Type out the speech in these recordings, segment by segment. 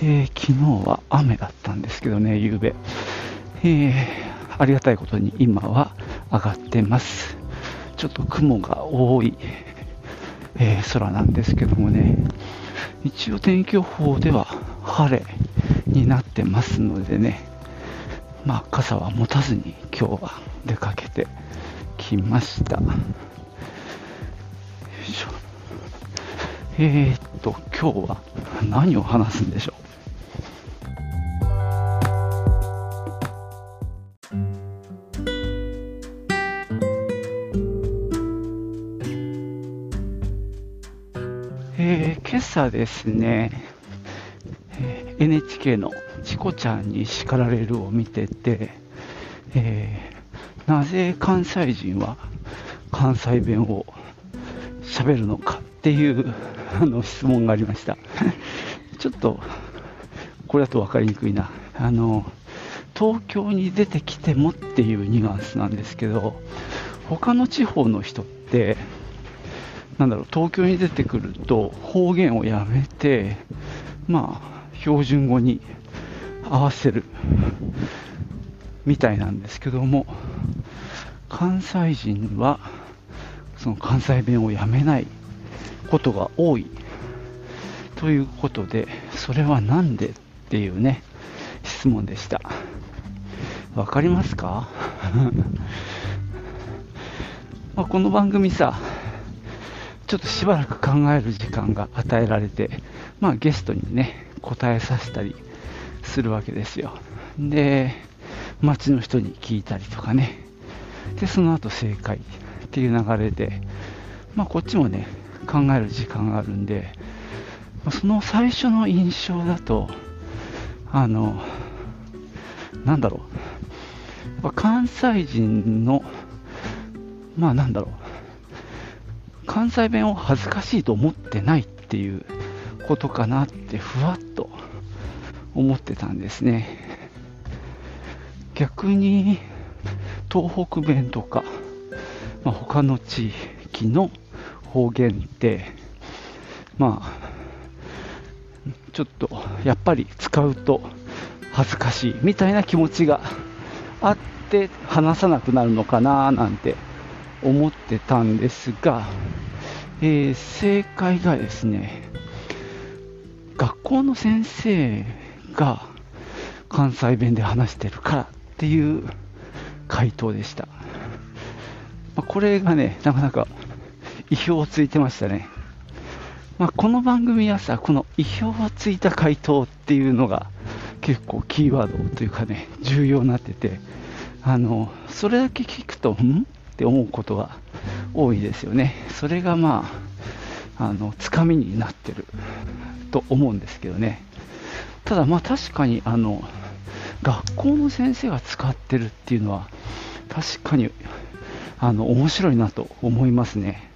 えー昨日は雨だったんですけどね、夕べ。えーありがたいことに今は上がってます。ちょっと雲が多い、えー空なんですけどもね、一応天気予報では晴れになってますのでね、まあ傘は持たずに今日は出かけてきました。えー、っと、今日は何を話すんでしょう。えー、今朝ですね、えー NHK のチコちゃんに叱られるを見てて、えーなぜ関西人は関西弁を喋るのかっていうあの質問がありました。ちょっとこれだと分かりにくいな。あの東京に出てきてもっていうニュアンスなんですけど、他の地方の人って、なんだろう、東京に出てくると方言をやめて、まあ、標準語に合わせるみたいなんですけども、関西人はその関西弁をやめないことが多いということで、それはなんでっていうね、質問でした。わかりますか？まこの番組さ、ちょっとしばらく考える時間が与えられて、まあゲストにね、答えさせたりするわけですよ。で、街の人に聞いたりとかね。で、その後正解っていう流れで、まあこっちもね、考える時間があるんで、その最初の印象だと、あの、なんだろう、やっぱ関西人の、まあなんだろう、関西弁を恥ずかしいと思ってないっていうことかなってふわっと思ってたんですね。逆に東北弁とか、まあ、他の地域の方言って、まあ、ちょっとやっぱり使うと恥ずかしいみたいな気持ちがあって話さなくなるのかななんて思ってたんですが、えー正解がですね学校の先生が関西弁で話してるからっていう回答でした、まあこれがねなかなか意表をついてましたね、まあ、この番組はさこの意表をついた回答っていうのが結構キーワードというかね重要になっててあのそれだけ聞くとん？って思うことが多いですよね。それがまああのつかみになってると思うんですけどね。ただまあ確かにあの学校の先生が使ってるっていうのは確かにあの面白いなと思いますね。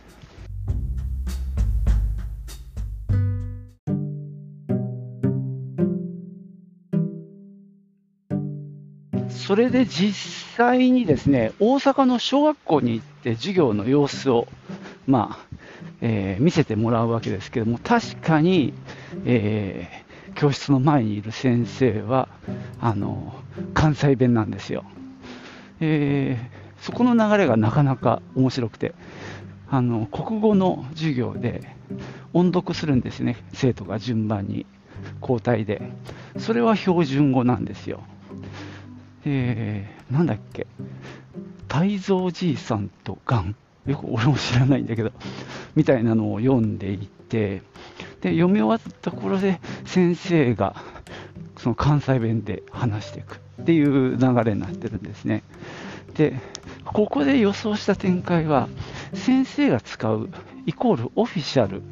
それで実際にですね大阪の小学校に行って授業の様子を、まあえー見せてもらうわけですけども確かに、えー教室の前にいる先生はあの関西弁なんですよ、えーそこの流れがなかなか面白くてあの国語の授業で音読するんですね生徒が順番に交代で。それは標準語なんですよ。えー、なんだっけ、泰造じいさんとガン、よく俺も知らないんだけど、みたいなのを読んでいて、で読み終わったところで先生がその関西弁で話していく。っていう流れになってるんですね。で、ここで予想した展開は、先生が使うイコールオフィシャル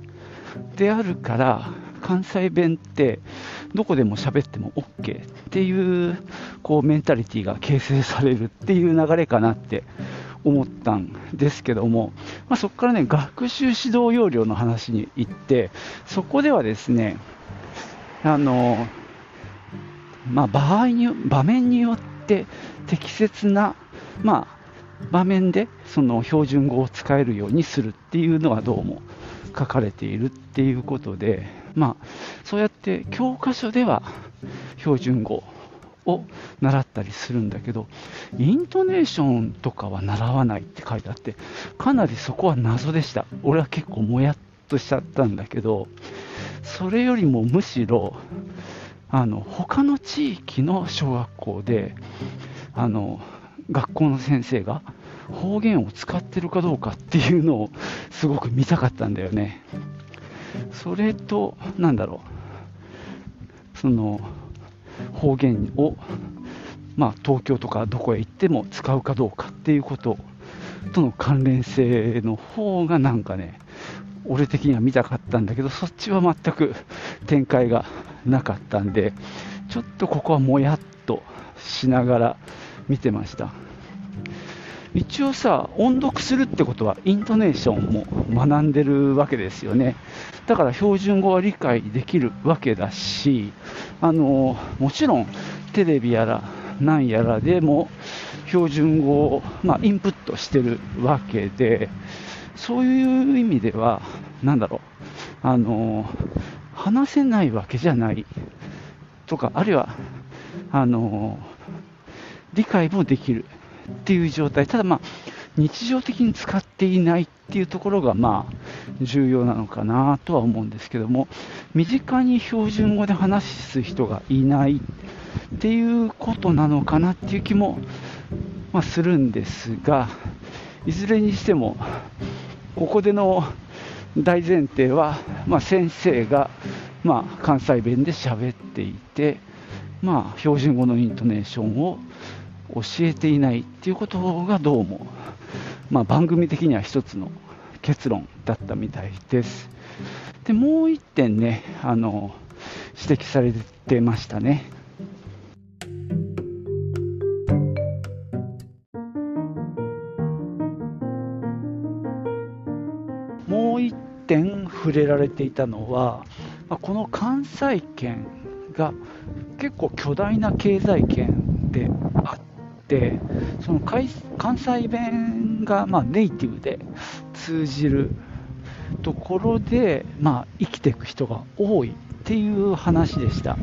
であるから、関西弁ってどこでも喋っても OK っていうこうメンタリティーが形成されるっていう流れかなって思ったんですけども、まあ、そこからね学習指導要領の話に行ってそこではですねあの、まあ、場合に場面によって適切な、まあ、場面でその標準語を使えるようにするっていうのがどうも書かれているっていうことで、まあ、そうやって教科書では標準語を習ったりするんだけど、イントネーションとかは習わないって書いてあって、かなりそこは謎でした。俺は結構もやっとしちゃったんだけど、それよりもむしろ、あの他の地域の小学校であの学校の先生が方言を使ってるかどうかっていうのをすごく見たかったんだよね。それと、なんだろう、その方言を、まあ、東京とかどこへ行っても使うかどうかっていうこととの関連性の方がなんかね、俺的には見たかったんだけど、そっちは全く展開がなかったんで、ちょっとここはもやっとしながら見てました。一応さ、音読するってことはイントネーションも学んでるわけですよね。だから標準語は理解できるわけだし、あのもちろんテレビやら何やらでも標準語を、まあ、インプットしてるわけで、そういう意味では、なんだろう、あの話せないわけじゃない。とか、あるいはあの理解もできる。っていう状態、ただまあ、日常的に使っていないっていうところがまあ重要なのかなとは思うんですけども、身近に標準語で話す人がいないっていうことなのかなっていう気も、まあ、するんですが、いずれにしても、ここでの大前提は、まあ、先生が、まあ、関西弁で喋っていて、まあ、標準語のイントネーションを教えていないっていうことがどうも、まあ、番組的には一つの結論だったみたいです。でもう1点ねあの指摘されてましたね。もう1点触れられていたのは、この関西圏が結構巨大な経済圏であってその関西弁がまネイティブで通じるところで、まあ、生きていく人が多いっていう話でした、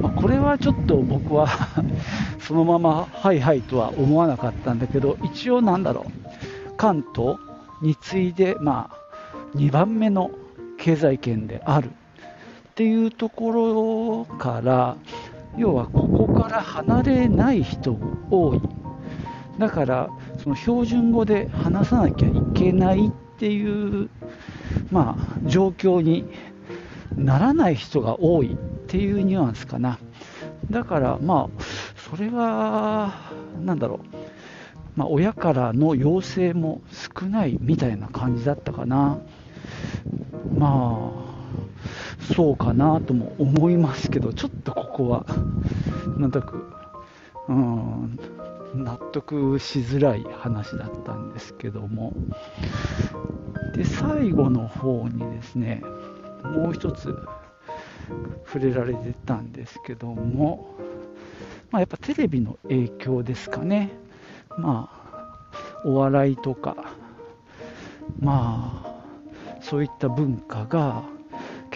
まあ、これはちょっと僕は そのままはいはいとは思わなかったんだけど一応なんだろう。関東に次いで、まあ、2番目の経済圏であるっていうところから要はここから離れない人多い。だからその標準語で話さなきゃいけないっていうまあ状況にならない人が多いっていうニュアンスかな。だからまあそれは何だろう。まあ、親からの要請も少ないみたいな感じだったかな。まあそうかなとも思いますけど、ちょっとここは、なんとなく、うん、納得しづらい話だったんですけども、で、最後の方にですね、もう一つ触れられてたんですけども、まあ、やっぱテレビの影響ですかね。まあ、お笑いとか、まあ、そういった文化が、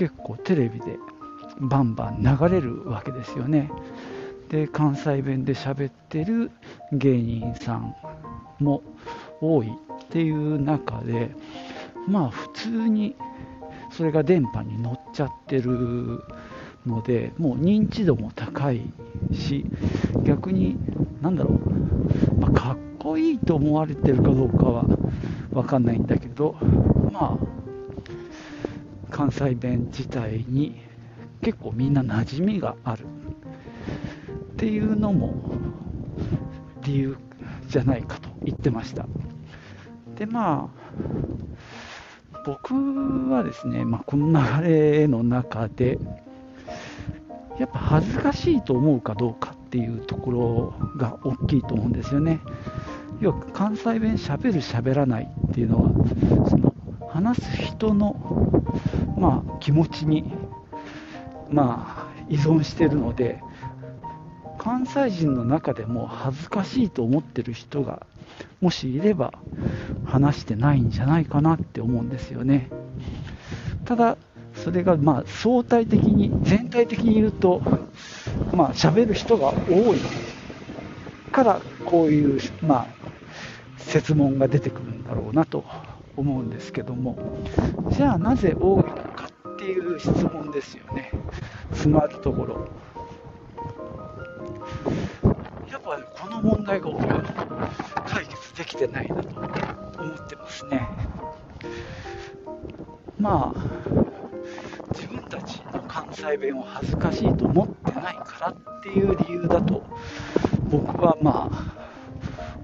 結構テレビでバンバン流れるわけですよね。で関西弁で喋ってる芸人さんも多いっていう中でまあ普通にそれが電波に乗っちゃってるのでもう認知度も高いし逆に何だろう、まあ、かっこいいと思われてるかどうかは分かんないんだけどまあ関西弁自体に結構みんな馴染みがあるっていうのも理由じゃないかと言ってましたでまあ僕はですね、まあ、この流れの中で、やっぱ恥ずかしいと思うかどうかっていうところが大きいと思うんですよね。要は関西弁しゃべるしゃべらないっていうのはその話す人の、まあ、気持ちに、まあ、依存してるので関西人の中でも恥ずかしいと思ってる人がもしいれば話してないんじゃないかなって思うんですよね。ただそれがまあ相対的に全体的に言うとまあ喋る人が多い。からこういうまあ設問が出てくるんだろうなと思うんですけども。じゃあなぜ多いか。いう質問ですよね。詰まるところ。やっぱ、この問題が僕は解決できてないなと思ってますね。まあ自分たちの関西弁を恥ずかしいと思ってないからっていう理由だと僕はまあ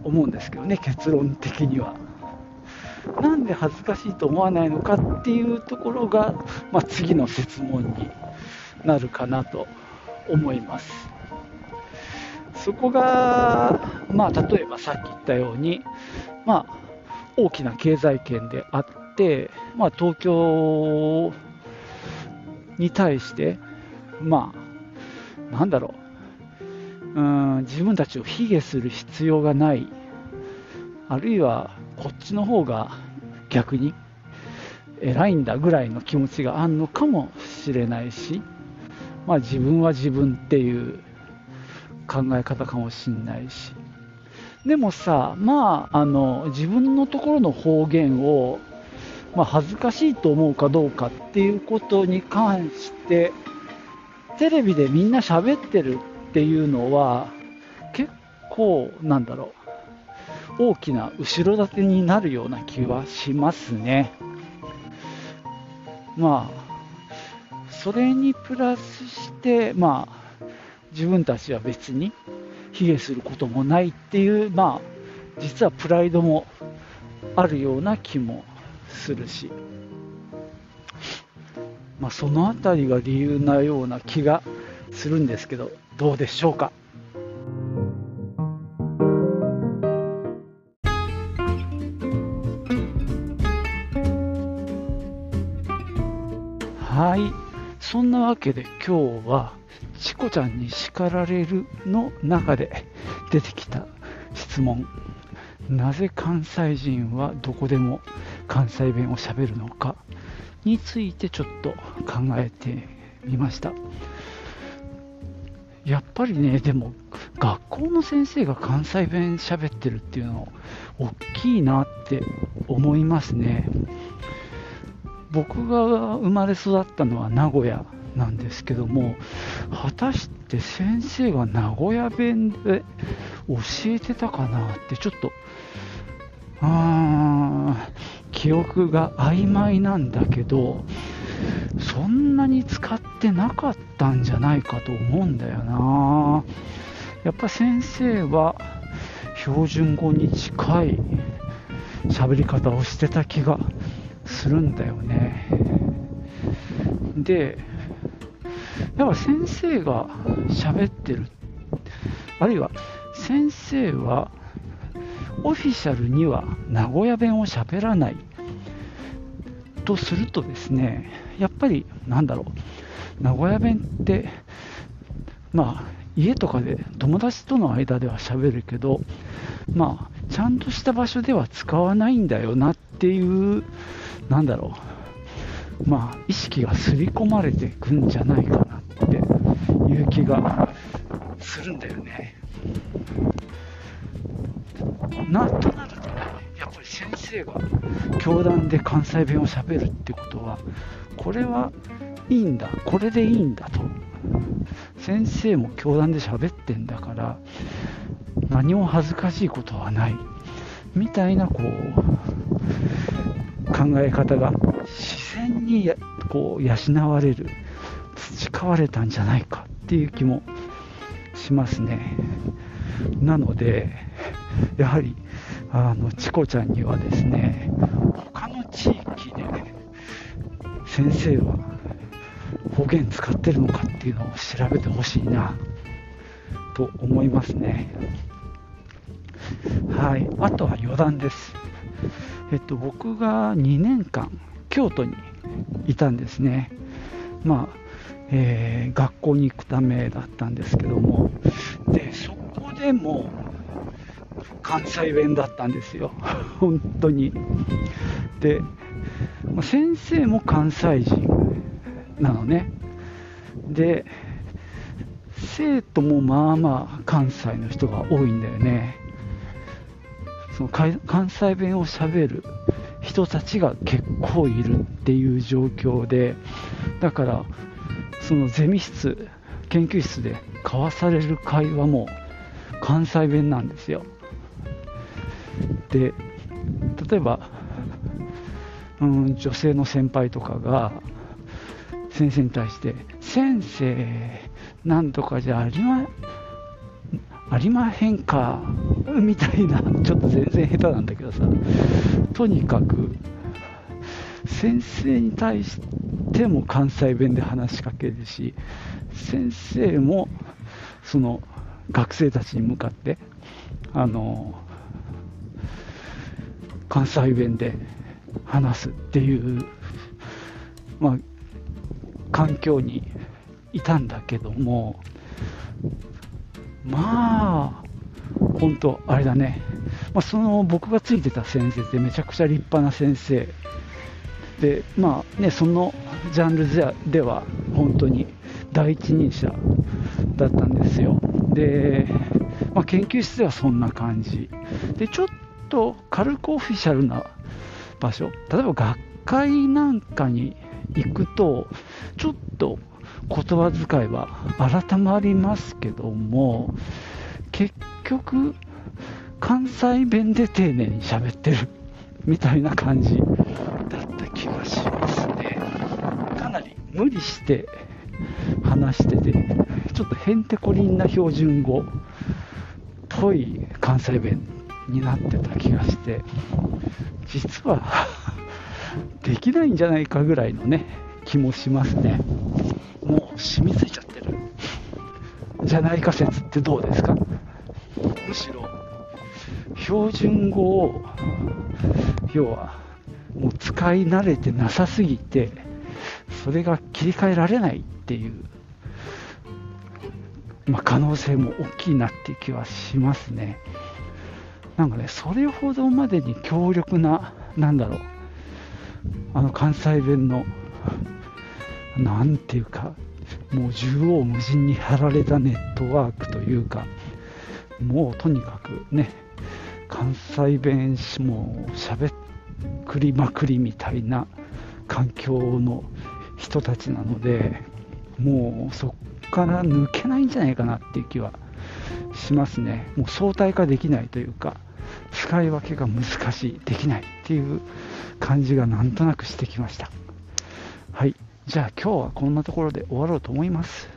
思うんですけどね結論的には。なんで恥ずかしいと思わないのかっていうところが、まあ、次の質問になるかなと思います。そこが、まあ、例えばさっき言ったように、まあ、大きな経済圏であって、まあ、東京に対して、まあ、なんだろう、うん自分たちを卑下する必要がない、あるいはこっちの方が逆に偉いんだぐらいの気持ちがあるのかもしれないし、まあ、自分は自分っていう考え方かもしれないし。でもさまああの自分のところの方言を、まあ、恥ずかしいと思うかどうかっていうことに関してテレビでみんな喋ってるっていうのは結構なんだろう大きな後ろ盾になるような気はしますね。まあ、それにプラスして、まあ、自分たちは別に卑下することもないっていう、まあ、実はプライドもあるような気もするし、まあ、そのあたりが理由なような気がするんですけど、どうでしょうか？わけで今日は、チコちゃんに叱られるの中で出てきた質問。なぜ関西人はどこでも関西弁をしゃべるのかについてちょっと考えてみました。やっぱりね、でも学校の先生が関西弁喋ってるっていうの大きいなって思いますね。僕が生まれ育ったのは名古屋なんですけども果たして先生が名古屋弁で教えてたかなってちょっとあ記憶が曖昧なんだけどそんなに使ってなかったんじゃないかと思うんだよなやっぱ先生は標準語に近い喋り方をしてた気がするんだよね。で、やっぱ先生が喋ってる、あるいは先生はオフィシャルには名古屋弁を喋らないとするとですね、やっぱりなんだろう、名古屋弁って、まあ、家とかで友達との間では喋るけど、まあ、ちゃんとした場所では使わないんだよなっていうなんだろう、まあ、意識が刷り込まれていくんじゃないかなっていう気がするんだよね。なんとなるとね、やっぱり先生が教壇で関西弁をしゃべるってことは、これはいいんだ、これでいいんだと。先生も教壇で喋ってんだから、何も恥ずかしいことはない。みたいな、こう、考え方が然にこう養われる培われたんじゃないかっていう気もしますね。なのでやはりあのチコちゃんにはですね他の地域で、先生は方言使ってるのかっていうのを調べてほしいなと思いますね。はい。あとは余談です。えっと僕が2年間京都にいたんですね。まあえー、学校に行くためだったんですけども。でそこでも関西弁だったんですよ。本当に。でま先生も関西人なのね。で生徒もまあまあ関西の人が多いんだよね。その関西弁をしゃべる人たちが結構いるっていう状況でだからそのゼミ室研究室で交わされる会話も関西弁なんですよ。で例えば、うん、女性の先輩とかが先生に対して「先生なんとかじゃありまありまへんか」みたいなちょっと全然下手なんだけどさ。とにかく先生に対しても関西弁で話しかけるし先生もその学生たちに向かってあの関西弁で話すっていう、まあ、環境にいたんだけどもまあ本当あれだね、まあ、その僕がついてた先生ってめちゃくちゃ立派な先生。でまあねそのジャンルでは本当に第一人者だったんですよ。で、まあ、研究室ではそんな感じ。でちょっと軽くオフィシャルな場所。例えば学会なんかに行くとちょっと言葉遣いは改まりますけども結局関西弁で丁寧に喋ってるみたいな感じだった気がしますね。かなり無理して話しててちょっとへんてこりんな標準語っぽい関西弁になってた気がして実は できないんじゃないかぐらいのね気もしますね。もう染みついちゃってる。じゃないか説ってどうですか？むしろ。標準語を要はもう使い慣れてなさすぎてそれが切り替えられないっていう、まあ、可能性も大きいなっていう気はしますね。なんかね、それほどまでに強力な、なんだろう、あの関西弁の、なんていうか、もう縦横無尽に張られたネットワークというか、もうとにかくね、関西弁しも喋くりまくりみたいな環境の人たちなので、もうそこから抜けないんじゃないかなっていう気はしますね。もう相対化できないというか、使い分けが難しいできないっていう感じがなんとなくしてきましたはいじゃあ今日はこんなところで終わろうと思います。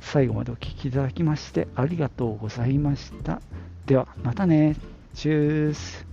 最後までお聴きいただきましてありがとうございました。ではまたね。チュース。